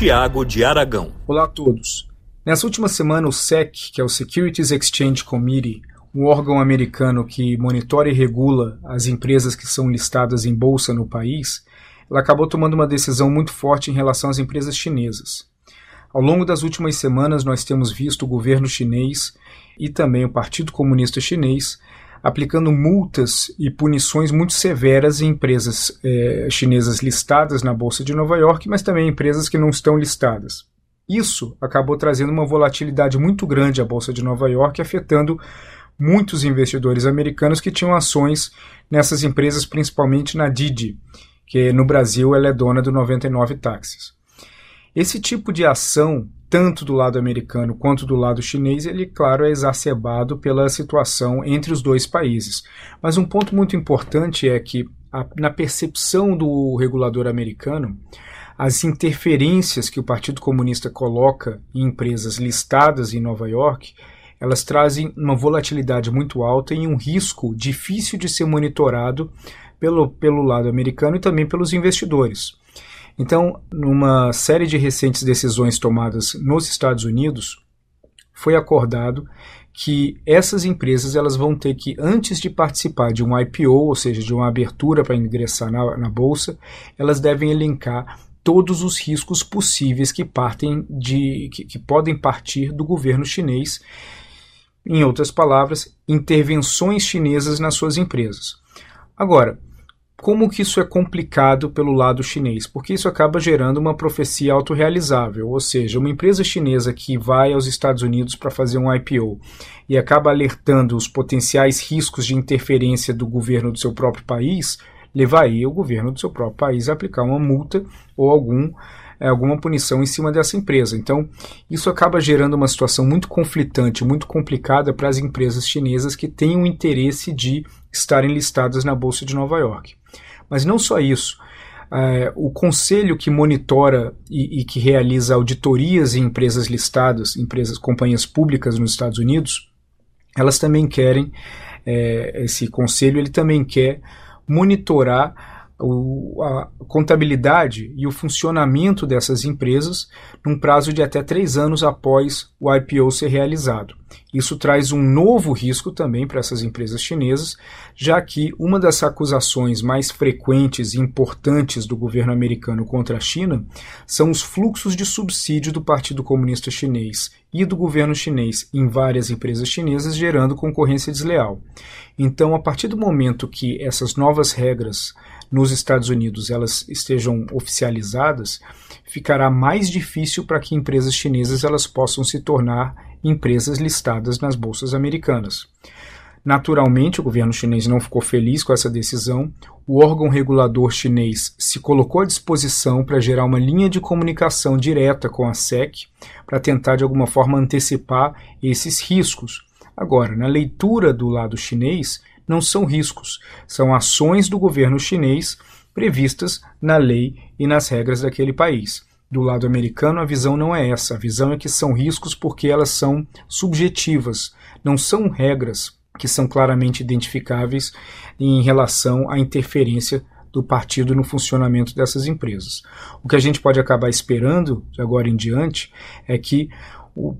Tiago de Aragão. Olá a todos. Nessa última semana, o SEC, que é o Securities Exchange Committee, um órgão americano que monitora e regula as empresas que são listadas em bolsa no país, ela acabou tomando uma decisão muito forte em relação às empresas chinesas. Ao longo das últimas semanas, nós temos visto o governo chinês e também o Partido Comunista Chinês aplicando multas e punições muito severas em empresas eh, chinesas listadas na Bolsa de Nova York, mas também empresas que não estão listadas. Isso acabou trazendo uma volatilidade muito grande à Bolsa de Nova York, afetando muitos investidores americanos que tinham ações nessas empresas, principalmente na Didi, que no Brasil ela é dona do 99 Táxis. Esse tipo de ação, tanto do lado americano quanto do lado chinês, ele, claro, é exacerbado pela situação entre os dois países. Mas um ponto muito importante é que, a, na percepção do regulador americano, as interferências que o Partido Comunista coloca em empresas listadas em Nova York elas trazem uma volatilidade muito alta e um risco difícil de ser monitorado pelo, pelo lado americano e também pelos investidores. Então, numa série de recentes decisões tomadas nos Estados Unidos, foi acordado que essas empresas elas vão ter que, antes de participar de um IPO, ou seja, de uma abertura para ingressar na, na bolsa, elas devem elencar todos os riscos possíveis que partem de que, que podem partir do governo chinês em outras palavras, intervenções chinesas nas suas empresas. Agora, como que isso é complicado pelo lado chinês? Porque isso acaba gerando uma profecia autorrealizável, ou seja, uma empresa chinesa que vai aos Estados Unidos para fazer um IPO e acaba alertando os potenciais riscos de interferência do governo do seu próprio país, levaria o governo do seu próprio país a aplicar uma multa ou algum é, alguma punição em cima dessa empresa. Então, isso acaba gerando uma situação muito conflitante, muito complicada para as empresas chinesas que têm o interesse de estarem listadas na Bolsa de Nova York. Mas não só isso. É, o conselho que monitora e, e, que realiza auditorias em empresas listadas, empresas, companhias públicas nos Estados Unidos, elas também querem, é, esse conselho ele também quer monitorar o, a contabilidade e o funcionamento dessas empresas num prazo de até três anos após o IPO ser realizado. Isso traz um novo risco também para essas empresas chinesas, já que uma das acusações mais frequentes e importantes do governo americano contra a China são os fluxos de subsídio do Partido Comunista Chinês e do governo chinês em várias empresas chinesas, gerando concorrência desleal. Então, a partir do momento que essas novas regras nos Estados Unidos elas estejam oficializadas, ficará mais difícil para que empresas chinesas elas possam se tornar empresas listadas nas bolsas americanas. Naturalmente, o governo chinês não ficou feliz com essa decisão. O órgão regulador chinês se colocou à disposição para gerar uma linha de comunicação direta com a SEC para tentar de alguma forma antecipar esses riscos. Agora, na leitura do lado chinês, não são riscos, são ações do governo chinês previstas na lei e nas regras daquele país. Do lado americano, a visão não é essa. A visão é que são riscos porque elas são subjetivas, não são regras que são claramente identificáveis em relação à interferência do partido no funcionamento dessas empresas. O que a gente pode acabar esperando de agora em diante é que,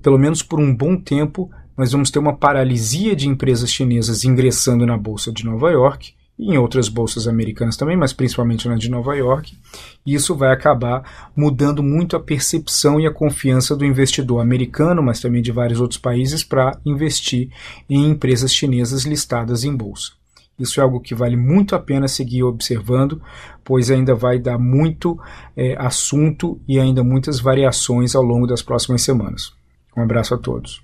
pelo menos por um bom tempo, nós vamos ter uma paralisia de empresas chinesas ingressando na Bolsa de Nova York em outras bolsas americanas também, mas principalmente na de Nova York. E isso vai acabar mudando muito a percepção e a confiança do investidor americano, mas também de vários outros países, para investir em empresas chinesas listadas em bolsa. Isso é algo que vale muito a pena seguir observando, pois ainda vai dar muito é, assunto e ainda muitas variações ao longo das próximas semanas. Um abraço a todos.